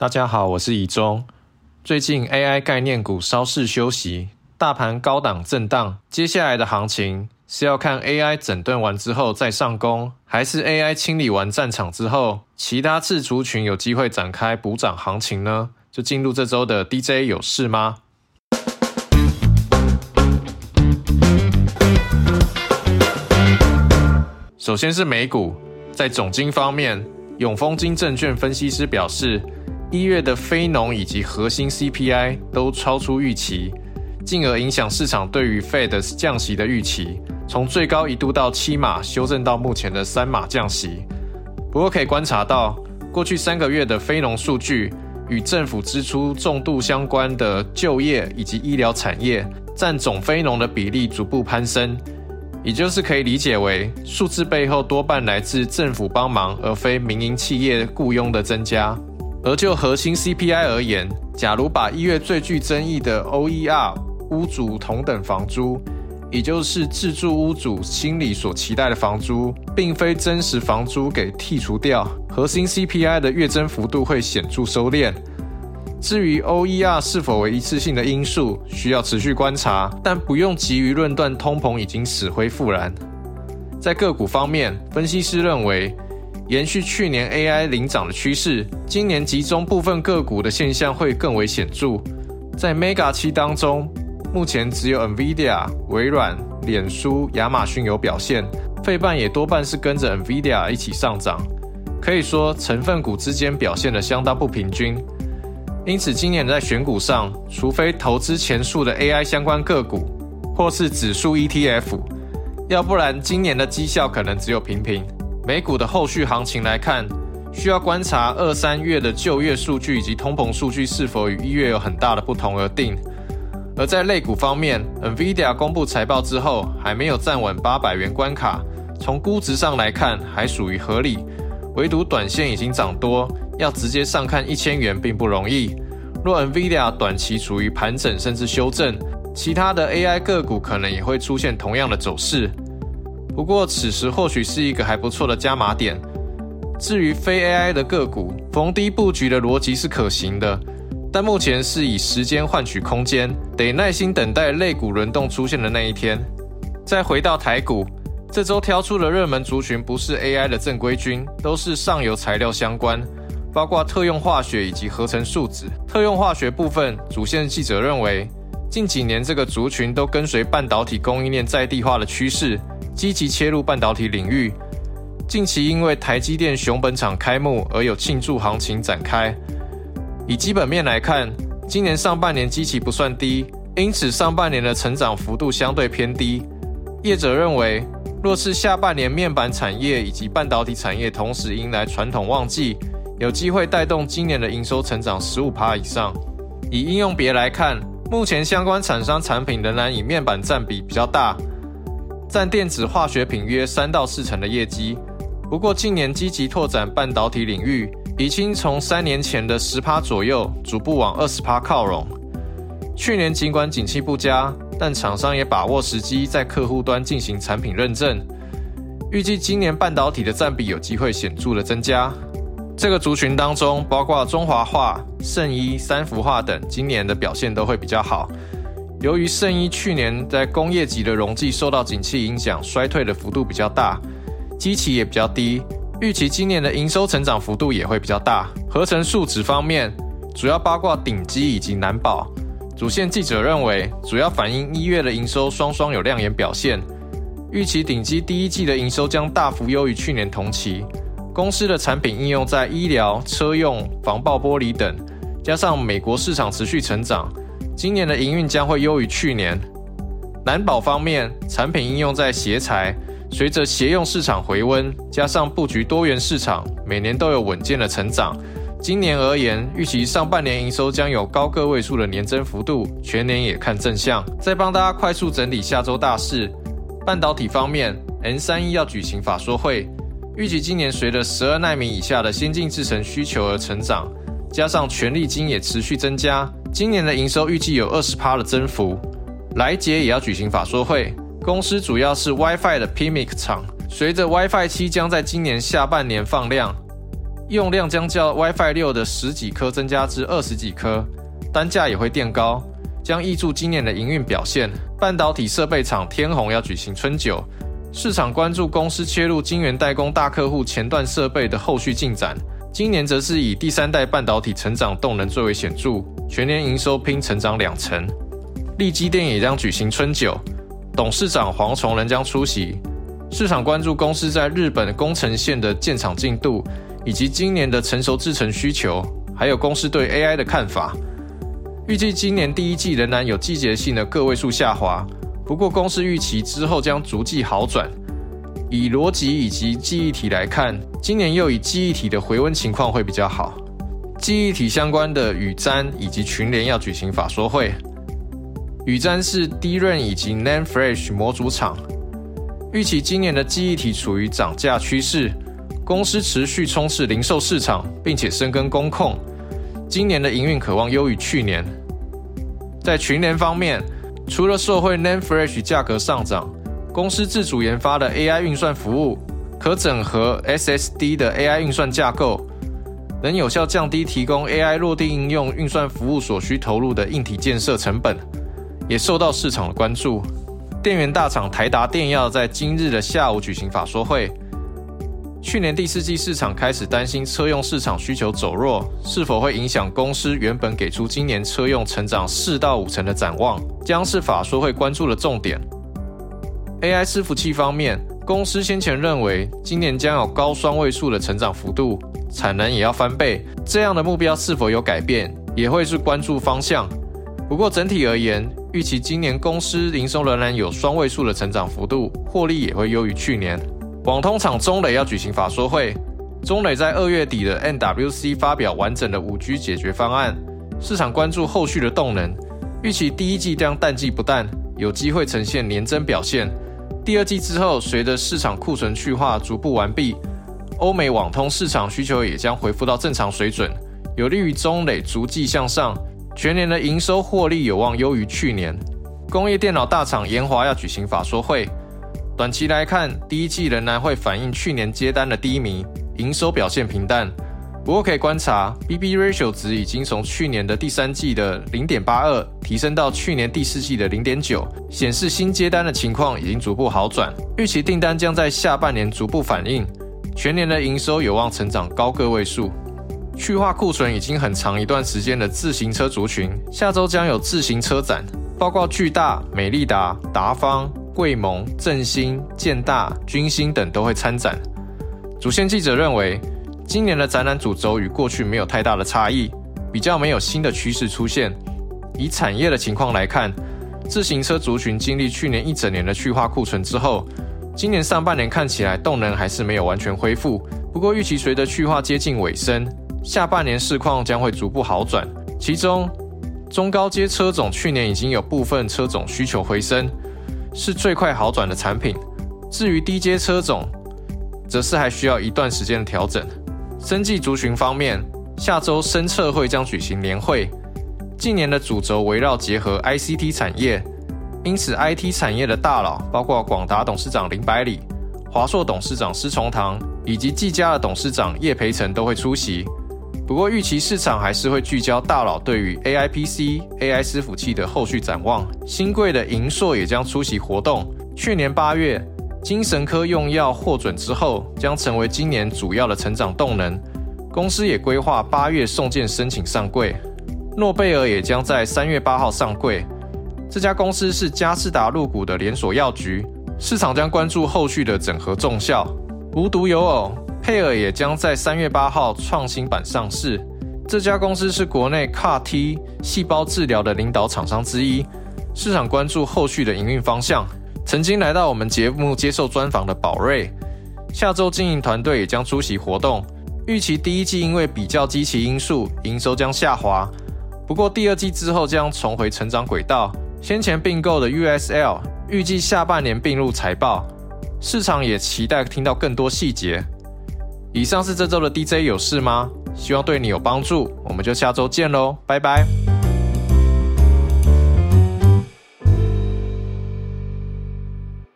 大家好，我是以中。最近 AI 概念股稍事休息，大盘高档震荡，接下来的行情是要看 AI 整顿完之后再上攻，还是 AI 清理完战场之后，其他次族群有机会展开补涨行情呢？就进入这周的 DJ 有事吗？首先是美股，在总金方面，永丰金证券分析师表示，一月的非农以及核心 CPI 都超出预期，进而影响市场对于 Fed 降息的预期，从最高一度到七码修正到目前的三码降息。不过可以观察到，过去三个月的非农数据与政府支出重度相关的就业以及医疗产业，占总非农的比例逐步攀升。也就是可以理解为数字背后多半来自政府帮忙，而非民营企业雇佣的增加。而就核心 CPI 而言，假如把一月最具争议的 OER 屋主同等房租，也就是自住屋主心里所期待的房租，并非真实房租给剔除掉，核心 CPI 的月增幅度会显著收敛。至于 OER 是否为一次性的因素，需要持续观察，但不用急于论断通膨已经死灰复燃。在个股方面，分析师认为，延续去年 AI 领涨的趋势，今年集中部分个股的现象会更为显著。在 Mega 七当中，目前只有 NVIDIA、微软、脸书、亚马逊有表现，费半也多半是跟着 NVIDIA 一起上涨，可以说成分股之间表现的相当不平均。因此，今年在选股上，除非投资前述的 AI 相关个股，或是指数 ETF，要不然今年的绩效可能只有平平。美股的后续行情来看，需要观察二三月的就业数据以及通膨数据是否与一月有很大的不同而定。而在类股方面，NVIDIA 公布财报之后，还没有站稳八百元关卡，从估值上来看还属于合理，唯独短线已经涨多。要直接上看一千元并不容易。若 Nvidia 短期处于盘整甚至修正，其他的 AI 个股可能也会出现同样的走势。不过此时或许是一个还不错的加码点。至于非 AI 的个股，逢低布局的逻辑是可行的，但目前是以时间换取空间，得耐心等待类股轮动出现的那一天。再回到台股，这周挑出的热门族群不是 AI 的正规军，都是上游材料相关。包括特用化学以及合成树脂。特用化学部分，主线记者认为，近几年这个族群都跟随半导体供应链在地化的趋势，积极切入半导体领域。近期因为台积电熊本厂开幕而有庆祝行情展开。以基本面来看，今年上半年基期不算低，因此上半年的成长幅度相对偏低。业者认为，若是下半年面板产业以及半导体产业同时迎来传统旺季。有机会带动今年的营收成长十五趴以上。以应用别来看，目前相关厂商产品仍然以面板占比比较大，占电子化学品约三到四成的业绩。不过近年积极拓展半导体领域，已经从三年前的十趴左右逐步往二十趴靠拢。去年尽管景气不佳，但厂商也把握时机在客户端进行产品认证，预计今年半导体的占比有机会显著的增加。这个族群当中，包括中华化、圣衣、三氟化等，今年的表现都会比较好。由于圣衣去年在工业级的溶剂受到景气影响，衰退的幅度比较大，基期也比较低，预期今年的营收成长幅度也会比较大。合成树脂方面，主要包括顶基以及南宝。主线记者认为，主要反映一月的营收双双有亮眼表现，预期顶基第一季的营收将大幅优于去年同期。公司的产品应用在医疗、车用、防爆玻璃等，加上美国市场持续成长，今年的营运将会优于去年。南宝方面，产品应用在鞋材，随着鞋用市场回温，加上布局多元市场，每年都有稳健的成长。今年而言，预期上半年营收将有高个位数的年增幅度，全年也看正向。再帮大家快速整理下周大事，半导体方面，N 三一要举行法说会。预计今年随着十二纳米以下的先进制程需求而成长，加上权力金也持续增加，今年的营收预计有二十趴的增幅。来捷也要举行法说会，公司主要是 WiFi 的 PIMIC 厂，随着 WiFi 七将在今年下半年放量，用量将较 WiFi 六的十几颗增加至二十几颗，单价也会垫高，将挹注今年的营运表现。半导体设备厂天虹要举行春酒，市场关注公司切入晶圆代工大客户前段设备的后续进展。今年则是以第三代半导体成长动能最为显著，全年营收拼成长两成。利基电也将举行春酒，董事长黄崇仁将出席。市场关注公司在日本工程线的建厂进度，以及今年的成熟制程需求，还有公司对 AI 的看法。预计今年第一季仍然有季节性的个位数下滑，不过公司预期之后将逐季好转。以逻辑以及记忆体来看，今年又以记忆体的回温情况会比较好。记忆体相关的宇瞻以及群联要举行法说会。宇瞻是 d 润以及 NAND Flash 模组厂，预期今年的记忆体处于涨价趋势，公司持续冲刺零售市场，并且深耕工控。今年的营运渴望优于去年。在群联方面，除了受惠 NAND Flash 价格上涨，公司自主研发的 AI 运算服务可整合 SSD 的 AI 运算架构，能有效降低提供 AI 落地应用运算服务所需投入的硬体建设成本，也受到市场的关注。电源大厂台达电要在今日的下午举行法说会。去年第四季市场开始担心车用市场需求走弱，是否会影响公司原本给出今年车用成长四到五成的展望，将是法说会关注的重点。AI 伺服器方面，公司先前认为今年将有高双位数的成长幅度，产能也要翻倍，这样的目标是否有改变，也会是关注方向。不过整体而言，预期今年公司营收仍然有双位数的成长幅度，获利也会优于去年。网通厂中磊要举行法说会，中磊在二月底的 NWC 发表完整的五 G 解决方案，市场关注后续的动能，预期第一季将淡季不淡，有机会呈现年增表现。第二季之后，随着市场库存去化逐步完毕，欧美网通市场需求也将恢复到正常水准，有利于中磊逐季向上，全年的营收获利有望优于去年。工业电脑大厂研华要举行法说会。短期来看，第一季仍然会反映去年接单的低迷，营收表现平淡。不过可以观察，BB ratio 值已经从去年的第三季的零点八二提升到去年第四季的零点九，显示新接单的情况已经逐步好转。预期订单将在下半年逐步反映，全年的营收有望成长高个位数。去化库存已经很长一段时间的自行车族群，下周将有自行车展，包括巨大、美利达、达方。贵盟、振兴、建大、军兴等都会参展。主线记者认为，今年的展览主轴与过去没有太大的差异，比较没有新的趋势出现。以产业的情况来看，自行车族群经历去年一整年的去化库存之后，今年上半年看起来动能还是没有完全恢复。不过预期随着去化接近尾声，下半年市况将会逐步好转。其中，中高阶车种去年已经有部分车种需求回升。是最快好转的产品。至于低阶车种，则是还需要一段时间的调整。生技族群方面，下周深测会将举行年会。近年的主轴围绕结合 ICT 产业，因此 IT 产业的大佬，包括广达董事长林百里、华硕董事长施崇堂以及技嘉的董事长叶培成都会出席。不过，预期市场还是会聚焦大佬对于 AI PC、AI 伺服器的后续展望。新贵的银硕也将出席活动。去年八月，精神科用药获准之后，将成为今年主要的成长动能。公司也规划八月送件申请上柜。诺贝尔也将在三月八号上柜。这家公司是嘉士达入股的连锁药局，市场将关注后续的整合重效。无独有偶。佩尔也将在三月八号创新版上市。这家公司是国内 CAR T 细胞治疗的领导厂商之一，市场关注后续的营运方向。曾经来到我们节目接受专访的宝瑞，下周经营团队也将出席活动。预期第一季因为比较积极因素，营收将下滑。不过第二季之后将重回成长轨道。先前并购的 USL 预计下半年并入财报，市场也期待听到更多细节。以上是这周的 DJ 有事吗？希望对你有帮助，我们就下周见喽，拜拜。